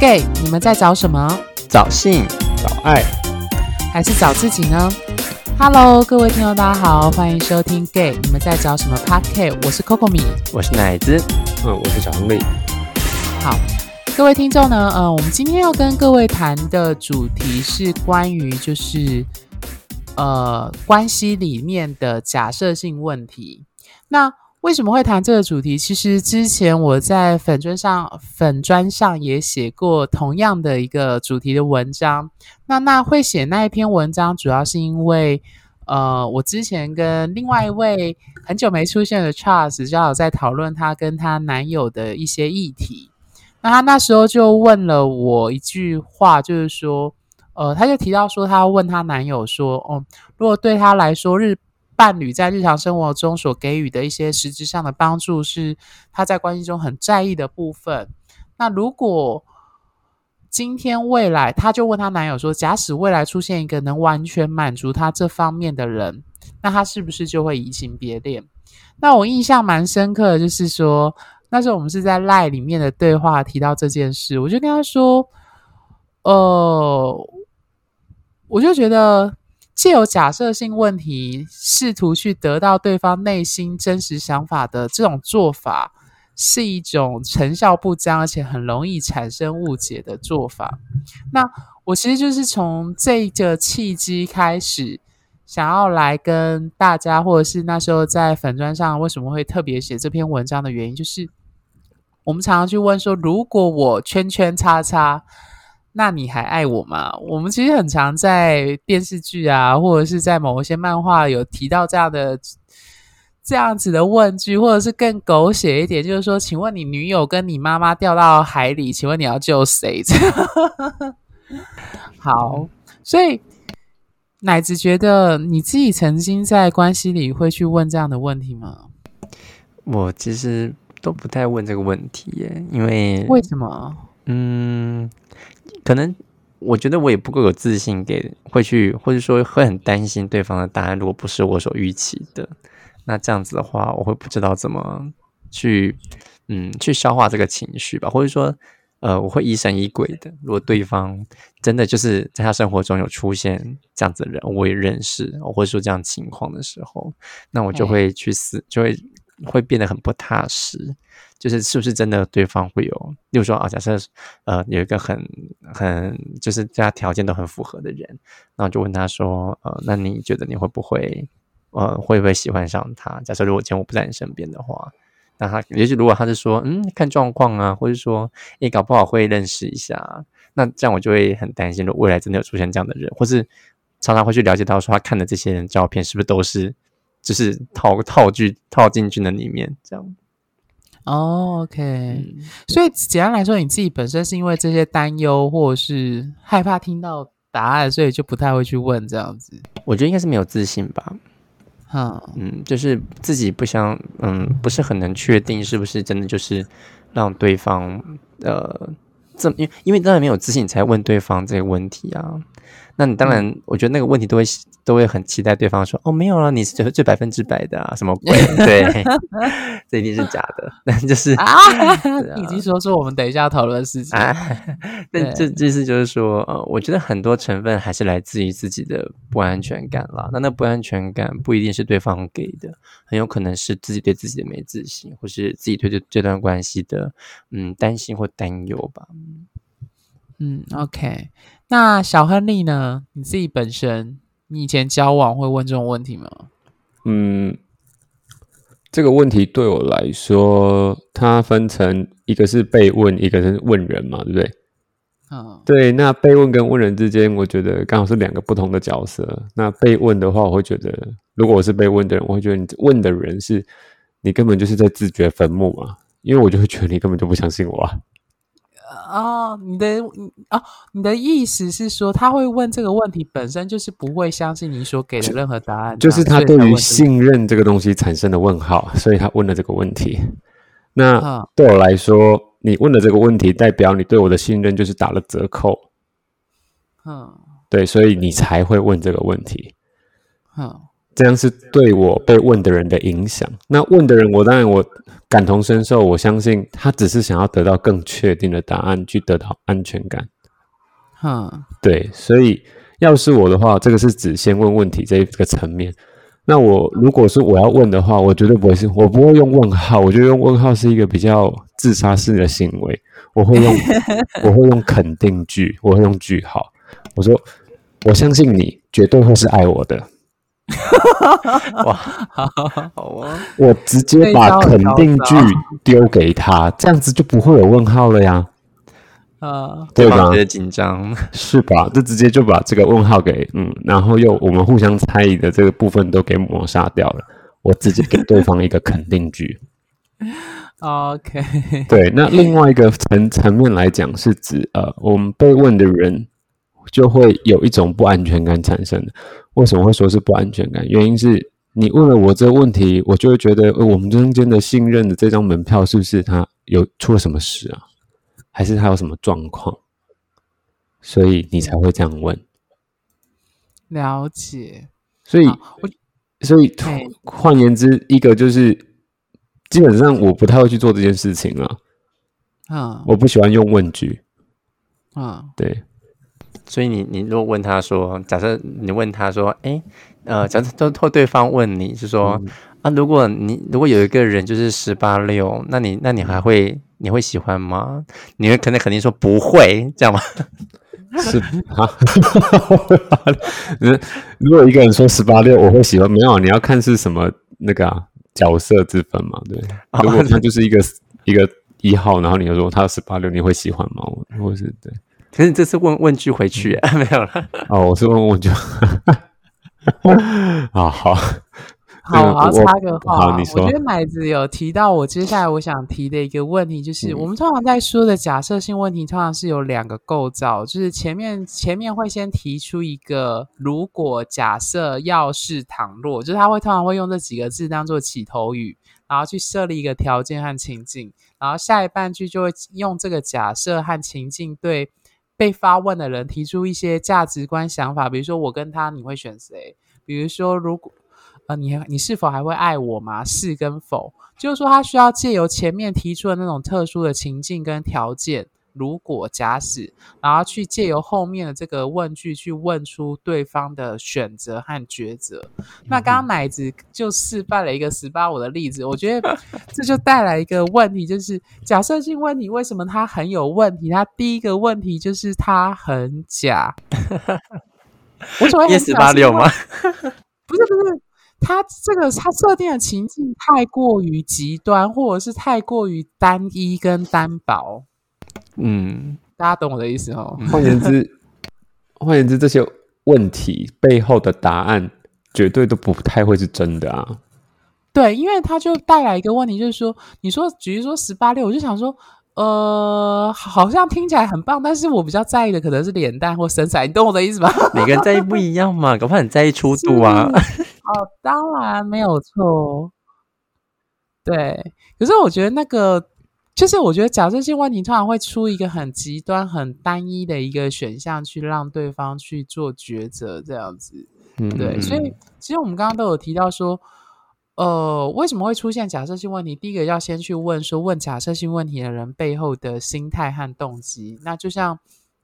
gay，你们在找什么？找性，找爱，还是找自己呢？Hello，各位听众，大家好，欢迎收听 gay，你们在找什么 p a r k 我是 Coco 米，我是奶子，嗯，我是小亨利。好，各位听众呢，呃，我们今天要跟各位谈的主题是关于就是呃关系里面的假设性问题。那为什么会谈这个主题？其实之前我在粉砖上粉砖上也写过同样的一个主题的文章。那那会写那一篇文章，主要是因为呃，我之前跟另外一位很久没出现的 Charles 正好在讨论他跟他男友的一些议题。那他那时候就问了我一句话，就是说，呃，他就提到说，他问他男友说，哦，如果对他来说日。伴侣在日常生活中所给予的一些实质上的帮助，是他在关系中很在意的部分。那如果今天未来，他就问他男友说：“假使未来出现一个能完全满足他这方面的人，那他是不是就会移情别恋？”那我印象蛮深刻的，就是说那时候我们是在赖里面的对话提到这件事，我就跟他说：“呃，我就觉得。”借由假设性问题，试图去得到对方内心真实想法的这种做法，是一种成效不彰，而且很容易产生误解的做法。那我其实就是从这个契机开始，想要来跟大家，或者是那时候在粉砖上为什么会特别写这篇文章的原因，就是我们常常去问说，如果我圈圈叉叉。那你还爱我吗？我们其实很常在电视剧啊，或者是在某一些漫画有提到这样的这样子的问句，或者是更狗血一点，就是说，请问你女友跟你妈妈掉到海里，请问你要救谁？好，所以奶子觉得你自己曾经在关系里会去问这样的问题吗？我其实都不太问这个问题耶，因为为什么？嗯。可能我觉得我也不够有自信，给会去或者说会很担心对方的答案，如果不是我所预期的，那这样子的话，我会不知道怎么去嗯去消化这个情绪吧，或者说呃我会疑神疑鬼的。如果对方真的就是在他生活中有出现这样子的人，我也认识，或者说这样情况的时候，那我就会去思，就会会变得很不踏实。就是是不是真的对方会有，例如说啊，假设呃有一个很很就是家条件都很符合的人，然后就问他说，呃，那你觉得你会不会呃会不会喜欢上他？假设如果今天我不在你身边的话，那他也许如果他是说嗯看状况啊，或者说诶搞不好会认识一下，那这样我就会很担心，如果未来真的有出现这样的人，或是常常会去了解到说他看的这些人照片是不是都是就是套套剧套进去的里面这样。哦，OK，所以简单来说，你自己本身是因为这些担忧，或者是害怕听到答案，所以就不太会去问这样子。我觉得应该是没有自信吧。嗯嗯，就是自己不想，嗯，不是很能确定是不是真的就是让对方呃，这因为因为当然没有自信，才问对方这个问题啊。那你当然，我觉得那个问题都会都会很期待对方说哦没有了，你是最最百分之百的啊，什么鬼？对，这一定是假的。那 就是啊，已经说出我们等一下要讨论的事情。但这这次就是说，呃，我觉得很多成分还是来自于自己的不安全感啦。那那不安全感不一定是对方给的，很有可能是自己对自己的没自信，或是自己对这这段关系的嗯担心或担忧吧。嗯，OK。那小亨利呢？你自己本身，你以前交往会问这种问题吗？嗯，这个问题对我来说，它分成一个是被问，一个是问人嘛，对不对？嗯，对。那被问跟问人之间，我觉得刚好是两个不同的角色。那被问的话，我会觉得，如果我是被问的人，我会觉得你问的人是你根本就是在自掘坟墓嘛，因为我就会觉得你根本就不相信我啊。哦，你的哦，你的意思是说，他会问这个问题本身就是不会相信你所给的任何答案，就是他对于信任这个东西产生的问号，所以他问了这个问题。那对我来说，你问了这个问题代表你对我的信任就是打了折扣。嗯，对，所以你才会问这个问题。嗯，这样是对我被问的人的影响。那问的人，我当然我感同身受，我相信他只是想要得到更确定的答案，去得到安全感。哈，对，所以要是我的话，这个是指先问问题这一个层面。那我如果是我要问的话，我绝对不会是，我不会用问号。我觉得用问号是一个比较自杀式的行为。我会用，我会用肯定句，我会用句号。我说，我相信你绝对会是爱我的。哇，好啊！我直接把肯定句丢给他，这样子就不会有问号了呀。啊，对吧？紧张是吧？就直接就把这个问号给嗯，然后又我们互相猜疑的这个部分都给抹杀掉了。我直接给对方一个肯定句。OK，对。那另外一个层层面来讲，是指呃，我们被问的人就会有一种不安全感产生的。为什么会说是不安全感？原因是你问了我这个问题，我就会觉得我们中间的信任的这张门票是不是他有出了什么事啊？还是他有什么状况，所以你才会这样问。了解。所以，所以换言之，一个就是基本上我不太会去做这件事情了。啊，我不喜欢用问句。啊，对。所以你你如果问他说，假设你问他说，哎，呃，假设都托对方问你是说啊，如果你如果有一个人就是十八六，那你那你还会？你会喜欢吗？你会可能肯定说不会，这样吗？是啊，如果一个人说十八六，我会喜欢。没有，你要看是什么那个啊角色之分嘛。对，如果他就是一个一个一号，然后你又说他十八六，你会喜欢吗？或是对？可是你这次问问句回去 没有了。哦，我是问问句。啊，好。好，我要插个话。我觉得奶子有提到我接下来我想提的一个问题，就是我们通常在说的假设性问题，通常是有两个构造，就是前面前面会先提出一个如果假设要是倘若，就是他会通常会用这几个字当做起头语，然后去设立一个条件和情境，然后下一半句就会用这个假设和情境对被发问的人提出一些价值观想法，比如说我跟他你会选谁？比如说如果。呃，你你是否还会爱我吗？是跟否，就是说他需要借由前面提出的那种特殊的情境跟条件，如果假使，然后去借由后面的这个问句去问出对方的选择和抉择。那刚刚奶子就示范了一个十八五的例子，我觉得这就带来一个问题，就是假设性问题为什么它很有问题？它第一个问题就是它很假。我所谓十八六吗？不是不是。他这个他设定的情境太过于极端，或者是太过于单一跟单薄。嗯，大家懂我的意思哦。换言之，换言之，这些问题背后的答案绝对都不太会是真的啊。对，因为它就带来一个问题，就是说，你说，比如说十八六，我就想说，呃，好像听起来很棒，但是我比较在意的可能是脸蛋或身材，你懂我的意思吧？每个人在意不一样嘛，搞不好很在意粗度啊。哦，当然没有错。对，可是我觉得那个，就是我觉得假设性问题通常会出一个很极端、很单一的一个选项，去让对方去做抉择，这样子。嗯，对。所以其实我们刚刚都有提到说，呃，为什么会出现假设性问题？第一个要先去问说，问假设性问题的人背后的心态和动机。那就像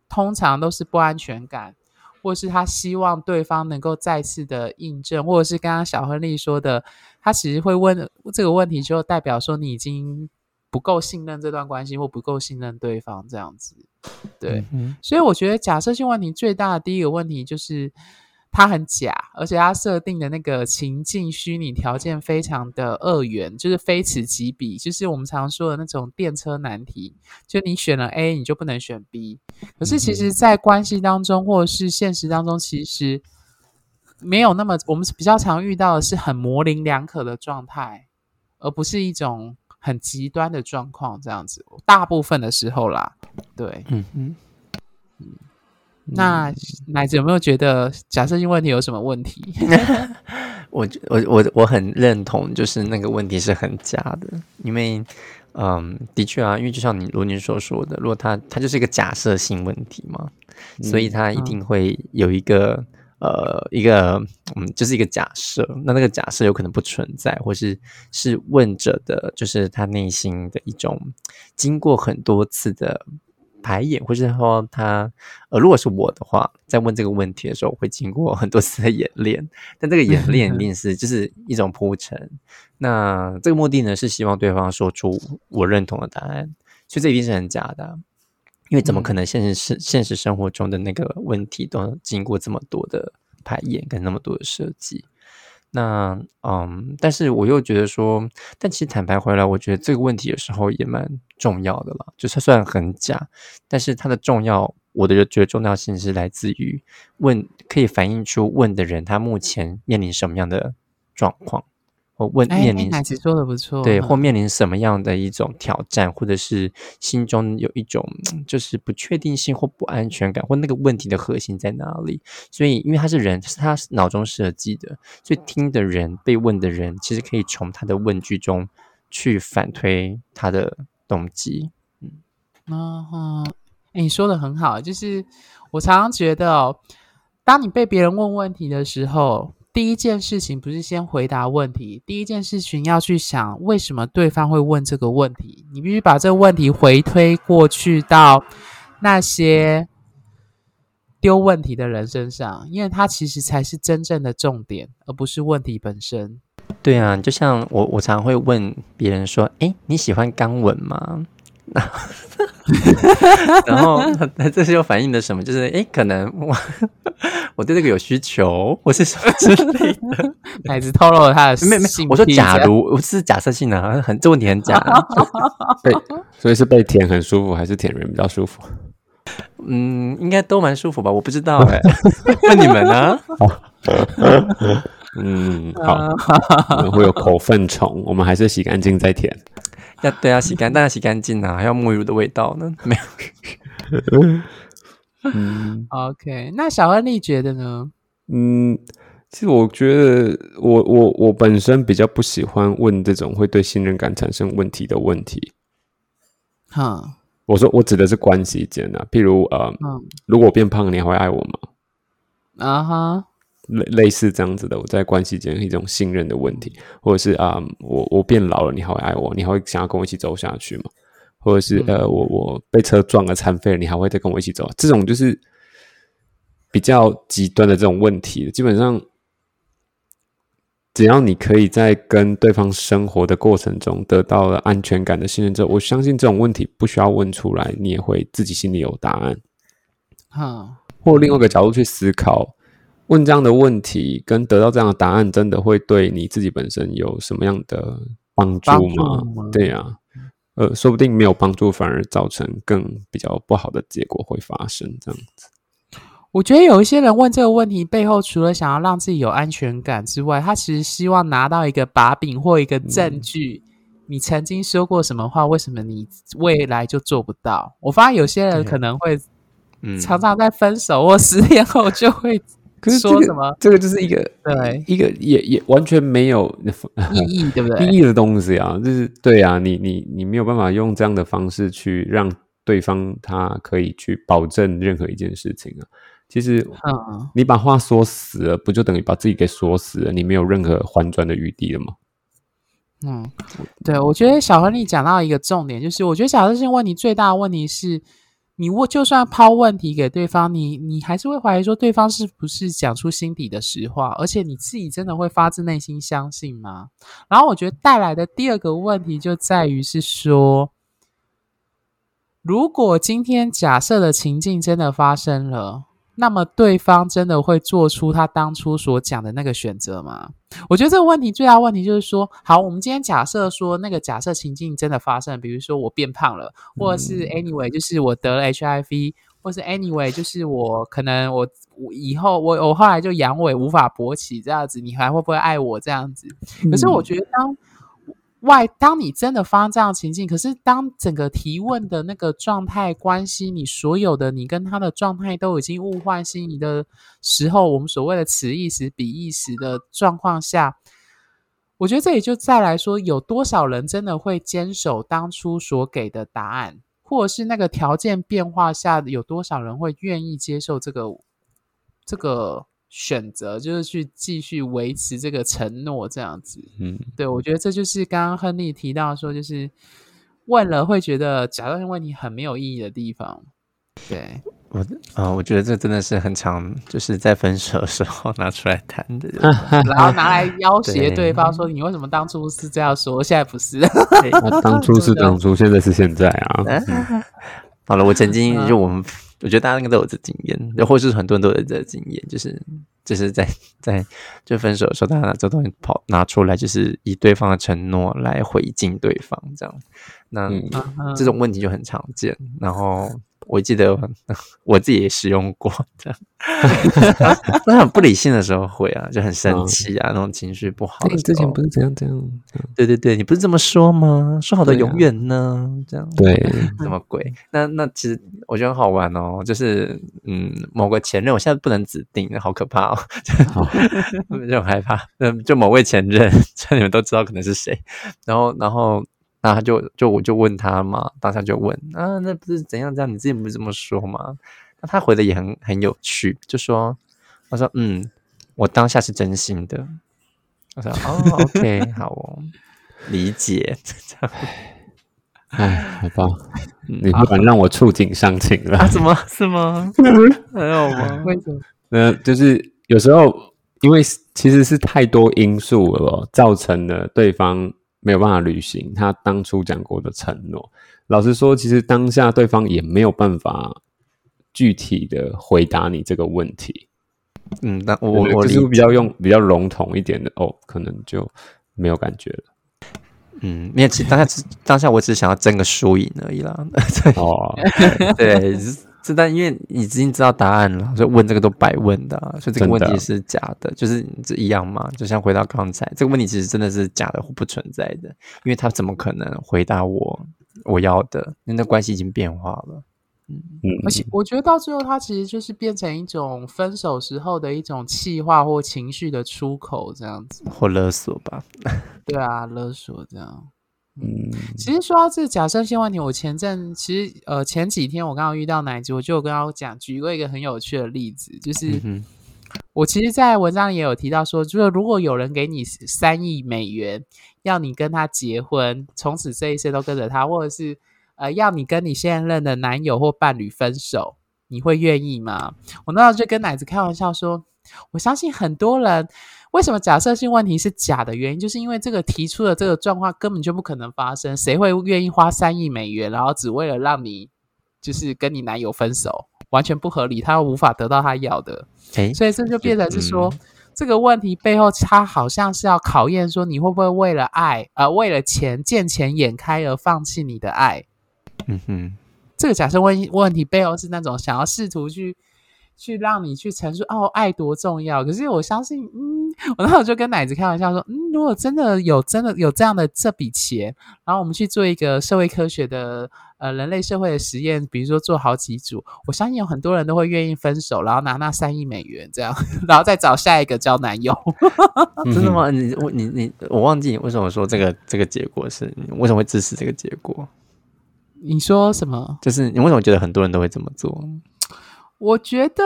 通常都是不安全感。或是他希望对方能够再次的印证，或者是刚刚小亨利说的，他其实会问这个问题，就代表说你已经不够信任这段关系，或不够信任对方这样子。对，所以我觉得假设性问题最大的第一个问题就是。它很假，而且它设定的那个情境虚拟条件非常的二元，就是非此即彼，就是我们常说的那种电车难题，就你选了 A，你就不能选 B。可是其实，在关系当中或者是现实当中，其实没有那么，我们比较常遇到的是很模棱两可的状态，而不是一种很极端的状况这样子。大部分的时候啦，对，嗯嗯嗯。那奶子有没有觉得假设性问题有什么问题？我我我我很认同，就是那个问题是很假的，因为嗯，的确啊，因为就像你如您所说的，如果他他就是一个假设性问题嘛，所以他一定会有一个呃一个嗯，就是一个假设。那那个假设有可能不存在，或是是问者的，就是他内心的一种经过很多次的。排演，或是说他，呃，如果是我的话，在问这个问题的时候，会经过很多次的演练，但这个演练一定是就是一种铺陈。那这个目的呢，是希望对方说出我认同的答案，所以这一定是很假的，因为怎么可能现实是现实生活中的那个问题都经过这么多的排演跟那么多的设计？那嗯，但是我又觉得说，但其实坦白回来，我觉得这个问题有时候也蛮重要的啦。就是虽然很假，但是它的重要，我的觉得重要性是来自于问，可以反映出问的人他目前面临什么样的状况。或问面临，说的不错，对，或面临什么样的一种挑战，或者是心中有一种 就是不确定性或不安全感，或那个问题的核心在哪里？所以，因为他是人，是他脑中设计的，所以听的人、被问的人，其实可以从他的问句中去反推他的动机。嗯，啊哎，你说的很好，就是我常常觉得哦，当你被别人问问题的时候。第一件事情不是先回答问题，第一件事情要去想为什么对方会问这个问题。你必须把这个问题回推过去到那些丢问题的人身上，因为他其实才是真正的重点，而不是问题本身。对啊，就像我，我常会问别人说：“哎，你喜欢肛吻吗？” 然后，那这是又反映的什么？就是哎，可能我我对这个有需求，我是什么之类的。孩子透露了他的没没，我说假如我是假设性的，很这问题很假。被所以是被舔很舒服，还是舔人比较舒服？嗯，应该都蛮舒服吧？我不知道哎，问你们呢？嗯，好，会有口粪虫，我们还是洗干净再舔。要对啊，洗干当然洗干净啊，还要沐浴乳的味道呢。没有。嗯，OK，那小恩你觉得呢？嗯，其实我觉得，我我我本身比较不喜欢问这种会对信任感产生问题的问题。哈，我说我指的是关系间啊，譬如呃，如果我变胖，你还会爱我吗？啊哈。类类似这样子的，我在关系间一种信任的问题，或者是啊，我我变老了，你还会爱我？你还会想要跟我一起走下去吗？或者是呃，我我被车撞了残废了，你还会再跟我一起走？这种就是比较极端的这种问题。基本上，只要你可以在跟对方生活的过程中得到了安全感的信任之后，我相信这种问题不需要问出来，你也会自己心里有答案。哈，或另外一个角度去思考。问这样的问题跟得到这样的答案，真的会对你自己本身有什么样的帮助吗？对呀，呃，说不定没有帮助，反而造成更比较不好的结果会发生。这样子，我觉得有一些人问这个问题背后，除了想要让自己有安全感之外，他其实希望拿到一个把柄或一个证据。你曾经说过什么话？为什么你未来就做不到？我发现有些人可能会，常常在分手或失恋后就会。可是说什么？这个就是一个对一个也也完全没有意义，对不对？意义的东西啊，就是对啊，你你你没有办法用这样的方式去让对方他可以去保证任何一件事情啊。其实，嗯，你把话说死了，不就等于把自己给说死了？你没有任何还转的余地了吗？嗯，对，我觉得小何你讲到一个重点，就是我觉得假设性问题最大的问题是。你我，就算抛问题给对方，你你还是会怀疑说对方是不是讲出心底的实话，而且你自己真的会发自内心相信吗？然后我觉得带来的第二个问题就在于是说，如果今天假设的情境真的发生了。那么对方真的会做出他当初所讲的那个选择吗？我觉得这个问题最大问题就是说，好，我们今天假设说那个假设情境真的发生，比如说我变胖了，或者是 anyway，就是我得了 HIV，或是 anyway，就是我可能我我以后我我后来就阳痿无法勃起这样子，你还会不会爱我这样子？可是我觉得当。外，当你真的发生这样情境，可是当整个提问的那个状态关系，你所有的你跟他的状态都已经物换星移的时候，我们所谓的此一时彼一时的状况下，我觉得这也就再来说，有多少人真的会坚守当初所给的答案，或者是那个条件变化下，有多少人会愿意接受这个这个？选择，就是去继续维持这个承诺，这样子。嗯，对，我觉得这就是刚刚亨利提到说，就是问了会觉得假设性问题很没有意义的地方。对。我啊，我觉得这真的是很常，就是在分手的时候拿出来谈的，然后拿来要挟对方说：“你为什么当初是这样说，现在不是？”当初是 当初，现在是现在啊。好了，我曾经就我们，我觉得大家应该都有这经验，又或是很多人都有这经验，就是就是在在就分手的时候，大家拿这东西跑拿出来，就是以对方的承诺来回敬对方，这样，那这种问题就很常见，然后。我记得我自己也使用过，这样，那很不理性的时候会啊，就很生气啊，那种情绪不好。你之前不是这样这样？对对对，你不是这么说吗？说好的永远呢？这样对，什么鬼？那那其实我觉得很好玩哦，就是嗯，某个前任，我现在不能指定，好可怕哦，就很害怕。嗯，就某位前任，这 你们都知道可能是谁，然后然后。那他就就我就问他嘛，当下就问啊，那不是怎样这样？你自己不是这么说吗？那他回的也很很有趣，就说他说嗯，我当下是真心的。我说哦，OK，好哦，理解。哎，好吧，你不敢让我触景伤情了？啊怎么是吗？还有吗？为什么？那，就是有时候因为其实是太多因素了，造成了对方。没有办法履行他当初讲过的承诺。老实说，其实当下对方也没有办法具体的回答你这个问题。嗯，那我我就是比较用比较笼统一点的哦，可能就没有感觉了。嗯，因为当下只当下我只想要争个输赢而已啦。哦，对。是，但因为你已经知道答案了，所以问这个都白问的，所以这个问题是假的，就是这一样嘛。就像回到刚才，这个问题其实真的是假的或不存在的，因为他怎么可能回答我我要的？那关系已经变化了。嗯嗯，而且我觉得到最后，他其实就是变成一种分手时候的一种气话或情绪的出口，这样子，或勒索吧。对啊，勒索这样。嗯，其实说到这个假设性问题，我前阵其实呃前几天我刚刚遇到奶子，我就跟他讲举过一个很有趣的例子，就是我其实，在文章里也有提到说，就是如果有人给你三亿美元，要你跟他结婚，从此这一生都跟着他，或者是呃要你跟你现任的男友或伴侣分手，你会愿意吗？我那时候就跟奶子开玩笑说，我相信很多人。为什么假设性问题是假的原因，就是因为这个提出的这个状况根本就不可能发生。谁会愿意花三亿美元，然后只为了让你就是跟你男友分手，完全不合理，他又无法得到他要的。所以这就变成是说，这个问题背后，他好像是要考验说，你会不会为了爱，呃，为了钱见钱眼开而放弃你的爱？嗯哼，这个假设问问题背后是那种想要试图去。去让你去陈述哦，爱多重要。可是我相信，嗯，我那时候就跟奶子开玩笑说，嗯，如果真的有真的有这样的这笔钱，然后我们去做一个社会科学的呃人类社会的实验，比如说做好几组，我相信有很多人都会愿意分手，然后拿那三亿美元这样，然后再找下一个交男友。真的吗？你我你你我忘记你为什么说这个这个结果是你为什么会支持这个结果？你说什么？就是你为什么觉得很多人都会这么做？我觉得，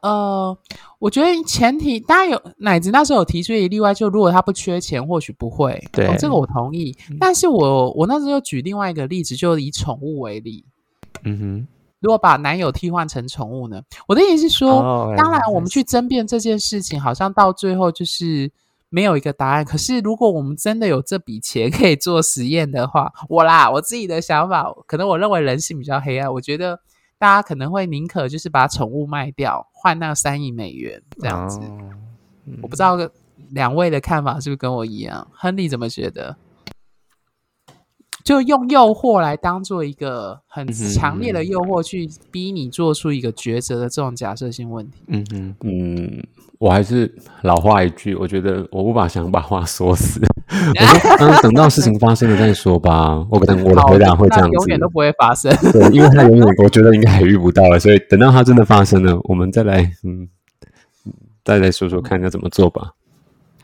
呃，我觉得前提当然有奶子那时候有提出一个例外，就如果他不缺钱，或许不会。对，这个我同意。但是我我那时候举另外一个例子，就以宠物为例。嗯哼，如果把男友替换成宠物呢？我的意思是说，当然我们去争辩这件事情，好像到最后就是没有一个答案。可是如果我们真的有这笔钱可以做实验的话，我啦，我自己的想法，可能我认为人性比较黑暗，我觉得。大家可能会宁可就是把宠物卖掉，换那三亿美元这样子。我不知道两位的看法是不是跟我一样？亨利怎么觉得？就用诱惑来当做一个很强烈的诱惑，去逼你做出一个抉择的这种假设性问题。嗯嗯嗯，我还是老话一句，我觉得我不把想把话说死。我说，等到事情发生了再说吧。我可能我的回答会这样子，永远都不会发生。对，因为他永远，我觉得应该还遇不到了，所以等到他真的发生了，我们再来，嗯，再来说说看要怎么做吧。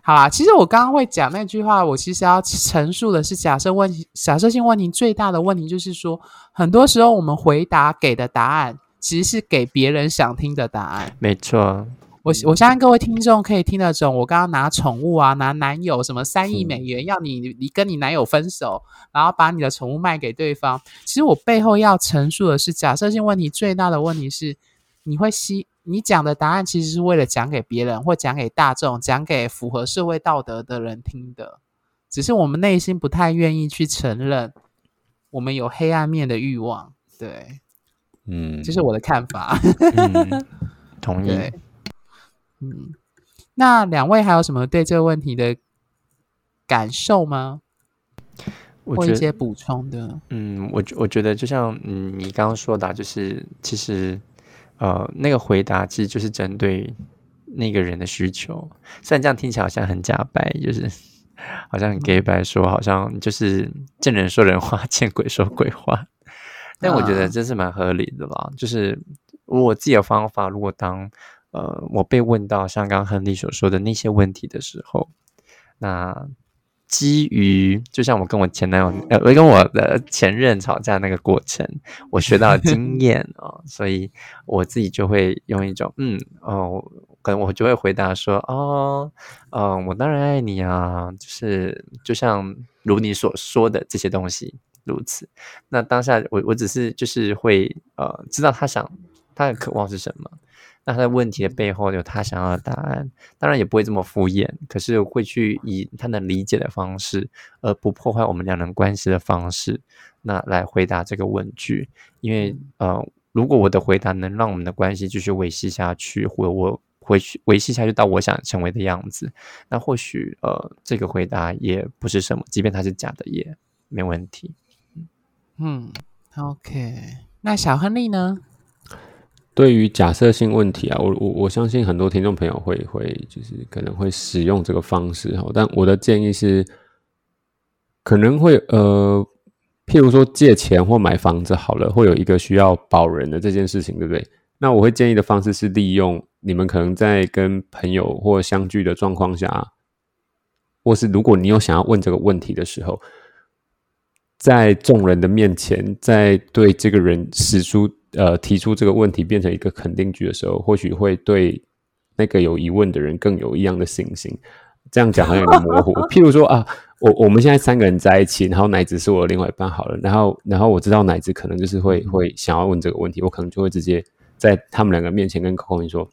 好啦，其实我刚刚会讲那句话，我其实要陈述的是假设问题，假设性问题最大的问题就是说，很多时候我们回答给的答案，其实是给别人想听的答案。没错。我我相信各位听众可以听得懂。我刚刚拿宠物啊，拿男友什么三亿美元要你你跟你男友分手，然后把你的宠物卖给对方。其实我背后要陈述的是，假设性问题最大的问题是，你会吸你讲的答案其实是为了讲给别人或讲给大众、讲给符合社会道德的人听的，只是我们内心不太愿意去承认我们有黑暗面的欲望。对，嗯，这是我的看法。同意。嗯，那两位还有什么对这个问题的感受吗？或一些补充的？嗯，我我觉得就像嗯你刚刚说的，就是其实呃那个回答其实就是针对那个人的需求。虽然这样听起来好像很假白，就是好像很 gay 白说，好像就是见人说人话，见鬼说鬼话。但我觉得这是蛮合理的啦。就是我自己的方法，如果当呃，我被问到像刚刚亨利所说的那些问题的时候，那基于就像我跟我前男友呃，我跟我的前任吵架那个过程，我学到经验啊，所以我自己就会用一种嗯哦，可能我就会回答说哦，嗯，我当然爱你啊，就是就像如你所说的这些东西如此。那当下我我只是就是会呃，知道他想他的渴望是什么。那他的问题的背后有他想要的答案，当然也不会这么敷衍，可是会去以他能理解的方式，而不破坏我们两人关系的方式，那来回答这个问句。因为呃，如果我的回答能让我们的关系继续维系下去，或我回去维系下去到我想成为的样子，那或许呃，这个回答也不是什么，即便它是假的也没问题。嗯，OK，那小亨利呢？对于假设性问题啊，我我我相信很多听众朋友会会就是可能会使用这个方式哈，但我的建议是，可能会呃，譬如说借钱或买房子好了，会有一个需要保人的这件事情，对不对？那我会建议的方式是利用你们可能在跟朋友或相聚的状况下，或是如果你有想要问这个问题的时候，在众人的面前，在对这个人使出。呃，提出这个问题变成一个肯定句的时候，或许会对那个有疑问的人更有一样的信心。这样讲好像有点模糊。譬如说啊，我我们现在三个人在一起，然后奶子是我的另外一半好了，然后然后我知道奶子可能就是会会想要问这个问题，我可能就会直接在他们两个面前跟 Coco 说：“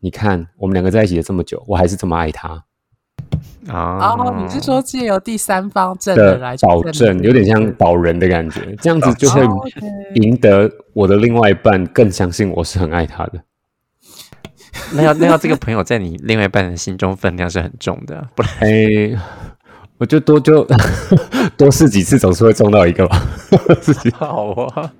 你看，我们两个在一起了这么久，我还是这么爱他。”啊，你是说借由第三方证人来保证，有点像保人的感觉，这样子就会赢得我的另外一半更相信我是很爱他的。那要那要这个朋友在你另外一半的心中分量是很重的，不然，我就多就 多试几次，总是会中到一个吧。自己好啊。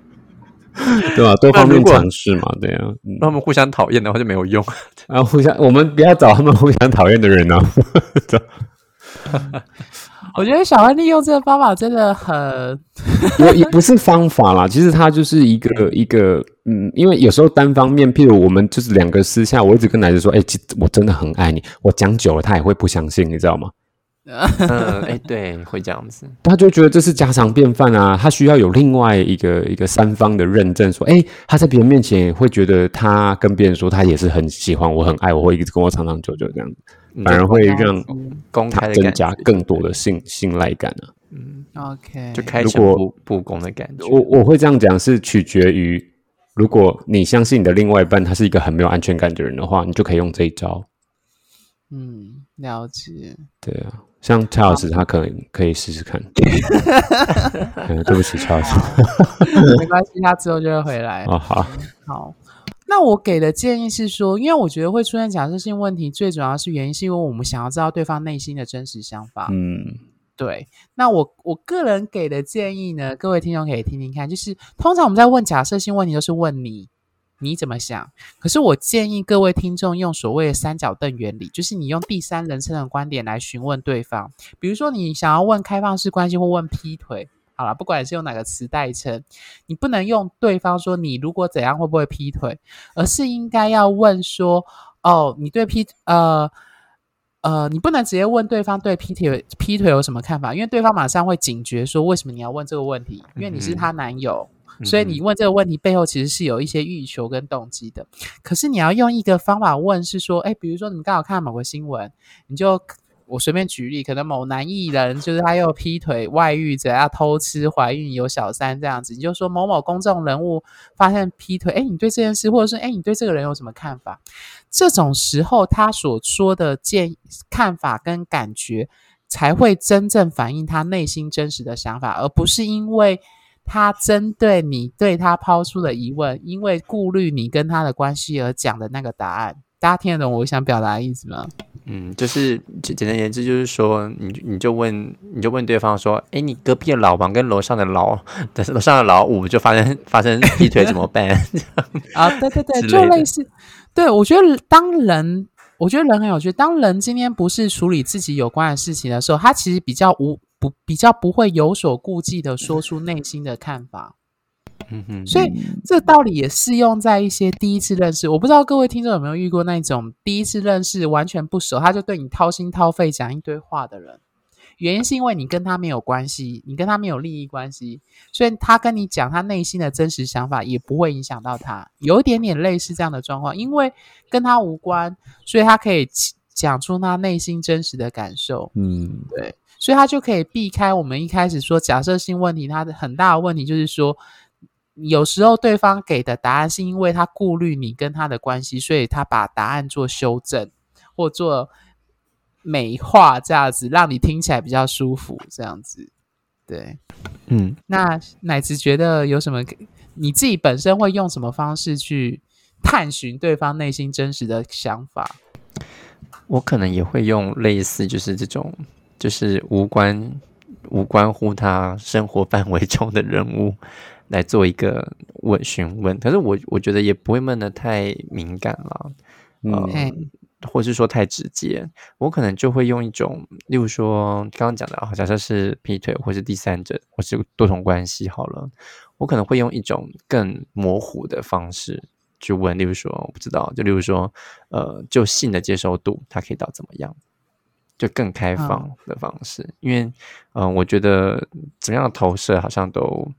对吧？多方面尝试嘛，对啊。那他们互相讨厌的话就没有用。然 后互相，我们不要找他们互相讨厌的人啊。我觉得小安利用这个方法真的很，也也不是方法啦。其实它就是一个一个，嗯，因为有时候单方面，譬如我们就是两个私下，我一直跟奶子说，哎，我真的很爱你。我讲久了，他也会不相信，你知道吗？嗯，哎，对，会这样子，他就觉得这是家常便饭啊，他需要有另外一个一个三方的认证，说，哎，他在别人面前会觉得他跟别人说他也是很喜欢我，很爱我，会一直跟我长长久久这样子，反而会让公开增加更多的信信赖感啊。嗯，OK，就开诚布布公的感觉。我我会这样讲，是取决于如果你相信你的另外一半他是一个很没有安全感的人的话，你就可以用这一招。嗯，了解。对啊。像蔡老师，他可能可以试试看。对不起，蔡老师，没关系，他之后就会回来。哦，好，好。那我给的建议是说，因为我觉得会出现假设性问题，最主要是原因是因为我们想要知道对方内心的真实想法。嗯，对。那我我个人给的建议呢，各位听众可以听听看，就是通常我们在问假设性问题，都是问你。你怎么想？可是我建议各位听众用所谓的三角凳原理，就是你用第三人称的观点来询问对方。比如说，你想要问开放式关系或问劈腿，好了，不管是用哪个词代称，你不能用对方说你如果怎样会不会劈腿，而是应该要问说，哦，你对劈呃呃，你不能直接问对方对劈腿劈腿有什么看法，因为对方马上会警觉说，为什么你要问这个问题？因为你是她男友。所以你问这个问题背后其实是有一些欲求跟动机的。可是你要用一个方法问，是说，哎，比如说你们刚好看某个新闻，你就。我随便举例，可能某男艺人就是他又劈腿、外遇者，要偷吃、怀孕、有小三这样子，你就说某某公众人物发现劈腿，哎，你对这件事，或者是哎，你对这个人有什么看法？这种时候，他所说的建看法跟感觉，才会真正反映他内心真实的想法，而不是因为他针对你对他抛出的疑问，因为顾虑你跟他的关系而讲的那个答案。大家听得懂我想表达的意思吗？嗯，就是简简单言之，就是说，你你就问，你就问对方说，哎，你隔壁的老王跟楼上的老，楼上的老五就发生发生劈腿怎么办？啊，对对对，就类似。对我觉得，当人，我觉得人很有趣。当人今天不是处理自己有关的事情的时候，他其实比较无不比较不会有所顾忌的说出内心的看法。嗯哼，所以这道理也适用在一些第一次认识。我不知道各位听众有没有遇过那种第一次认识完全不熟，他就对你掏心掏肺讲一堆话的人。原因是因为你跟他没有关系，你跟他没有利益关系，所以他跟你讲他内心的真实想法也不会影响到他。有一点点类似这样的状况，因为跟他无关，所以他可以讲出他内心真实的感受。嗯，对，所以他就可以避开我们一开始说假设性问题。他的很大的问题就是说。有时候对方给的答案是因为他顾虑你跟他的关系，所以他把答案做修正或做美化，这样子让你听起来比较舒服。这样子，对，嗯，那乃至觉得有什么？你自己本身会用什么方式去探寻对方内心真实的想法？我可能也会用类似，就是这种，就是无关无关乎他生活范围中的人物。来做一个问询问，可是我我觉得也不会问的太敏感了，嗯，或是说太直接，我可能就会用一种，例如说刚刚讲的啊，假设是劈腿，或是第三者，或是多重关系，好了，我可能会用一种更模糊的方式去问，例如说我不知道，就例如说，呃，就性的接受度，它可以到怎么样，就更开放的方式，因为，嗯，我觉得怎么样的投射好像都。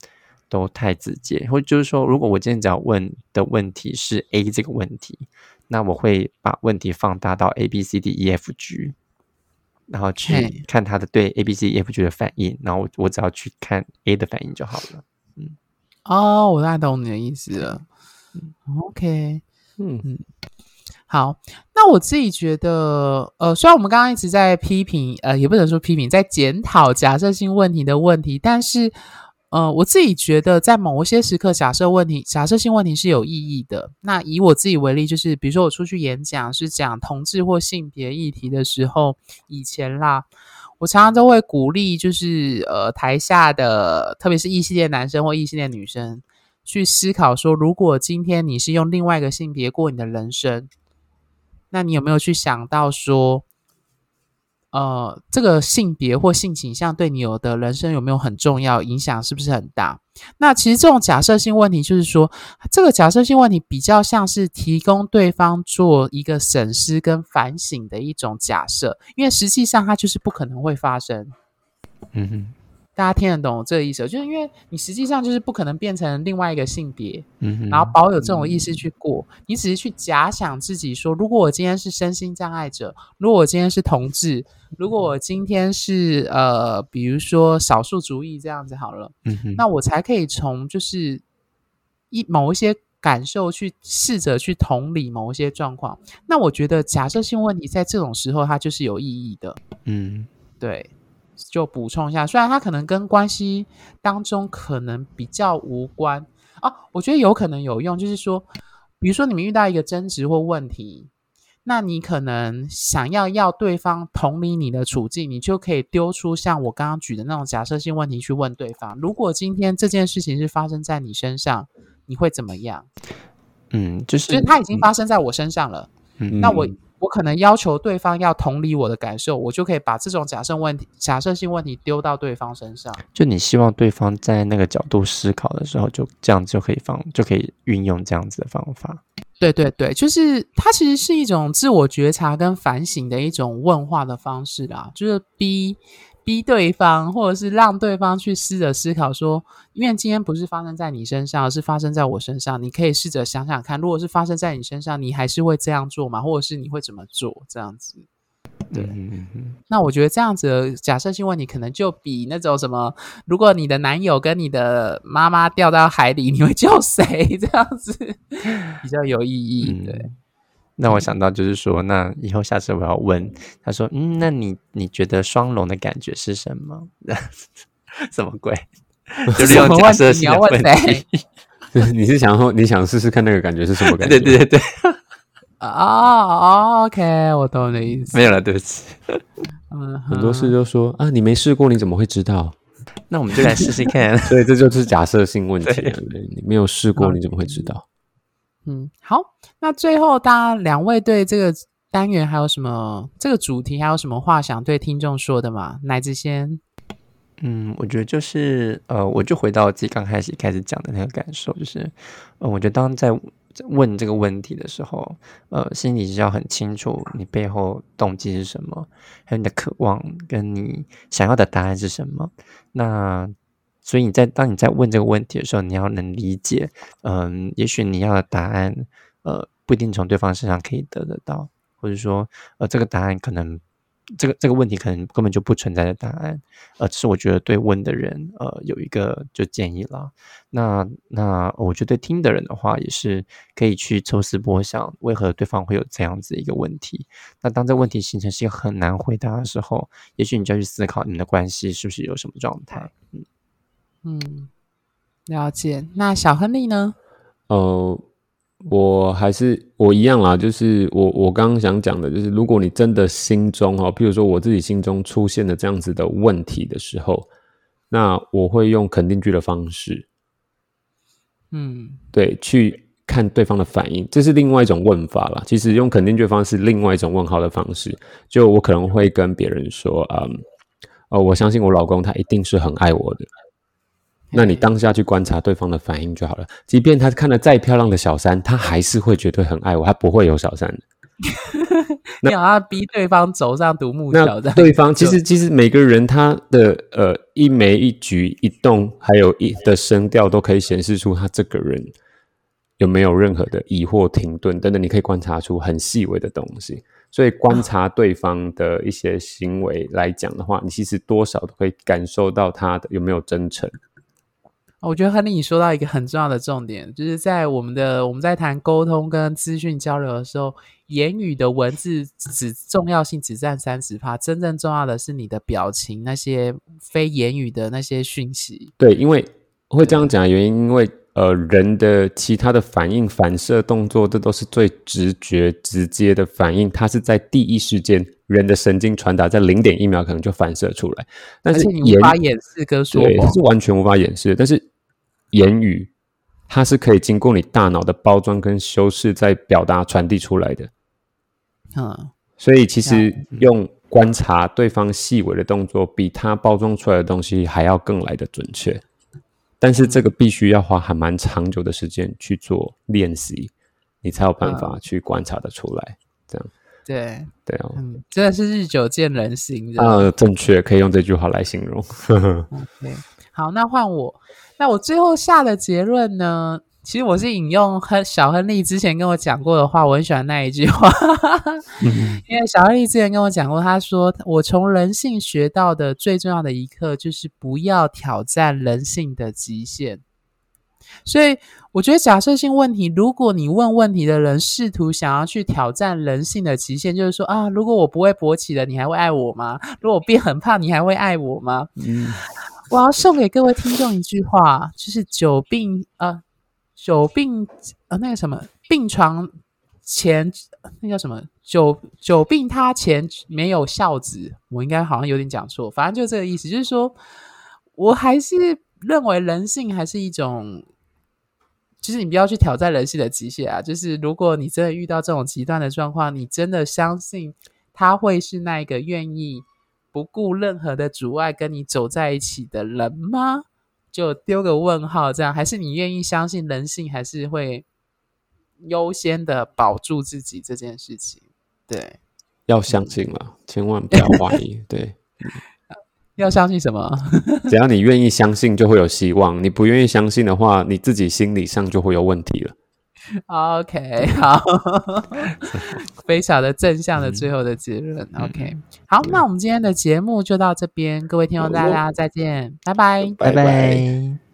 都太直接，或就是说，如果我今天只要问的问题是 A 这个问题，那我会把问题放大到 A B C D E F G，然后去看他的对 A B C E F G 的反应，然后我我只要去看 A 的反应就好了。嗯，哦，我大概懂你的意思了。OK，嗯。嗯，好，那我自己觉得，呃，虽然我们刚刚一直在批评，呃，也不能说批评，在检讨假设性问题的问题，但是。呃，我自己觉得，在某些时刻，假设问题、假设性问题是有意义的。那以我自己为例，就是比如说我出去演讲，是讲同志或性别议题的时候，以前啦，我常常都会鼓励，就是呃，台下的特别是异性恋男生或异性恋女生，去思考说，如果今天你是用另外一个性别过你的人生，那你有没有去想到说？呃，这个性别或性倾向对你有的人生有没有很重要影响？是不是很大？那其实这种假设性问题，就是说，这个假设性问题比较像是提供对方做一个审视跟反省的一种假设，因为实际上它就是不可能会发生。嗯哼。大家听得懂这个意思？就是因为你实际上就是不可能变成另外一个性别，嗯，然后保有这种意识去过。你只是去假想自己说，如果我今天是身心障碍者，如果我今天是同志，如果我今天是呃，比如说少数族裔这样子好了，嗯哼，那我才可以从就是一某一些感受去试着去同理某一些状况。那我觉得假设性问题在这种时候它就是有意义的，嗯，对。就补充一下，虽然它可能跟关系当中可能比较无关啊，我觉得有可能有用。就是说，比如说你们遇到一个争执或问题，那你可能想要要对方同理你的处境，你就可以丢出像我刚刚举的那种假设性问题去问对方：如果今天这件事情是发生在你身上，你会怎么样？嗯，就是，就是它已经发生在我身上了，嗯，那我。我可能要求对方要同理我的感受，我就可以把这种假设问题、假设性问题丢到对方身上。就你希望对方在那个角度思考的时候，就这样就可以放，就可以运用这样子的方法。对对对，就是它其实是一种自我觉察跟反省的一种问话的方式啦，就是逼逼对方，或者是让对方去试着思考说，因为今天不是发生在你身上，而是发生在我身上。你可以试着想想看，如果是发生在你身上，你还是会这样做吗？或者是你会怎么做？这样子。对，那我觉得这样子的假设性问题，可能就比那种什么，如果你的男友跟你的妈妈掉到海里，你会救谁？这样子比较有意义。对。那我想到就是说，那以后下次我要问他说，嗯，那你你觉得双龙的感觉是什么？什么鬼？就是用假设性的问题。你是想说你想试试看那个感觉是什么感觉？对对对对。哦，OK，我懂你的意思。没有了，对不起。嗯，很多事就说啊，你没试过你怎么会知道？那我们就来试试看。所以这就是假设性问题。你没有试过你怎么会知道？嗯，好，那最后大家两位对这个单元还有什么这个主题还有什么话想对听众说的吗？乃子先，嗯，我觉得就是呃，我就回到自己刚开始开始讲的那个感受，就是呃，我觉得当在问这个问题的时候，呃，心里是要很清楚你背后动机是什么，还有你的渴望跟你想要的答案是什么，那。所以你在当你在问这个问题的时候，你要能理解，嗯，也许你要的答案，呃，不一定从对方身上可以得得到，或者说，呃，这个答案可能，这个这个问题可能根本就不存在的答案，呃，是我觉得对问的人，呃，有一个就建议了。那那我觉得听的人的话，也是可以去抽丝剥想，为何对方会有这样子一个问题。那当这问题形成是一个很难回答的时候，也许你就要去思考你们的关系是不是有什么状态，嗯。嗯，了解。那小亨利呢？呃，我还是我一样啦，就是我我刚刚想讲的，就是如果你真的心中哈，譬如说我自己心中出现了这样子的问题的时候，那我会用肯定句的方式，嗯，对，去看对方的反应，这是另外一种问法了。其实用肯定句方式，另外一种问号的方式，就我可能会跟别人说，嗯，哦，我相信我老公他一定是很爱我的。那你当下去观察对方的反应就好了。即便他看了再漂亮的小三，他还是会绝对很爱我，他不会有小三的。你要逼对方走上独木桥的。对方其实其实每个人他的呃一眉一举一动，还有一的声调，都可以显示出他这个人有没有任何的疑惑、停顿等等。你可以观察出很细微的东西。所以观察对方的一些行为来讲的话，你其实多少都可以感受到他的有没有真诚。我觉得亨利，你说到一个很重要的重点，就是在我们的我们在谈沟通跟资讯交流的时候，言语的文字只重要性只占三十趴，真正重要的是你的表情，那些非言语的那些讯息。对，因为会这样讲的原因，因为呃，人的其他的反应、反射动作，这都是最直觉、直接的反应，它是在第一时间，人的神经传达在零点一秒可能就反射出来，但是你无法掩饰跟说谎，是完全无法掩饰，但是。言语，它是可以经过你大脑的包装跟修饰，再表达传递出来的。嗯，所以其实用观察对方细微的动作，比他包装出来的东西还要更来的准确。但是这个必须要花还蛮长久的时间去做练习，你才有办法去观察的出来。这样，对对啊，嗯，真的是日久见人心。啊，正确，可以用这句话来形容。OK，好，那换我。那我最后下的结论呢？其实我是引用亨小亨利之前跟我讲过的话，我很喜欢那一句话，因为小亨利之前跟我讲过，他说我从人性学到的最重要的一课就是不要挑战人性的极限。所以我觉得假设性问题，如果你问问题的人试图想要去挑战人性的极限，就是说啊，如果我不会勃起了，你还会爱我吗？如果我变很胖，你还会爱我吗？嗯。我要送给各位听众一句话，就是久病呃，久病呃，那个什么病床前那叫什么？久久病他前没有孝子，我应该好像有点讲错，反正就这个意思，就是说我还是认为人性还是一种，就是你不要去挑战人性的极限啊。就是如果你真的遇到这种极端的状况，你真的相信他会是那个愿意。不顾任何的阻碍跟你走在一起的人吗？就丢个问号，这样还是你愿意相信人性还是会优先的保住自己这件事情？对，要相信了，千万不要怀疑。对，要相信什么？只要你愿意相信，就会有希望；你不愿意相信的话，你自己心理上就会有问题了。OK，好，非常的正向的最后的结论。OK，好，那我们今天的节目就到这边，各位听众大家再见，拜拜，拜拜。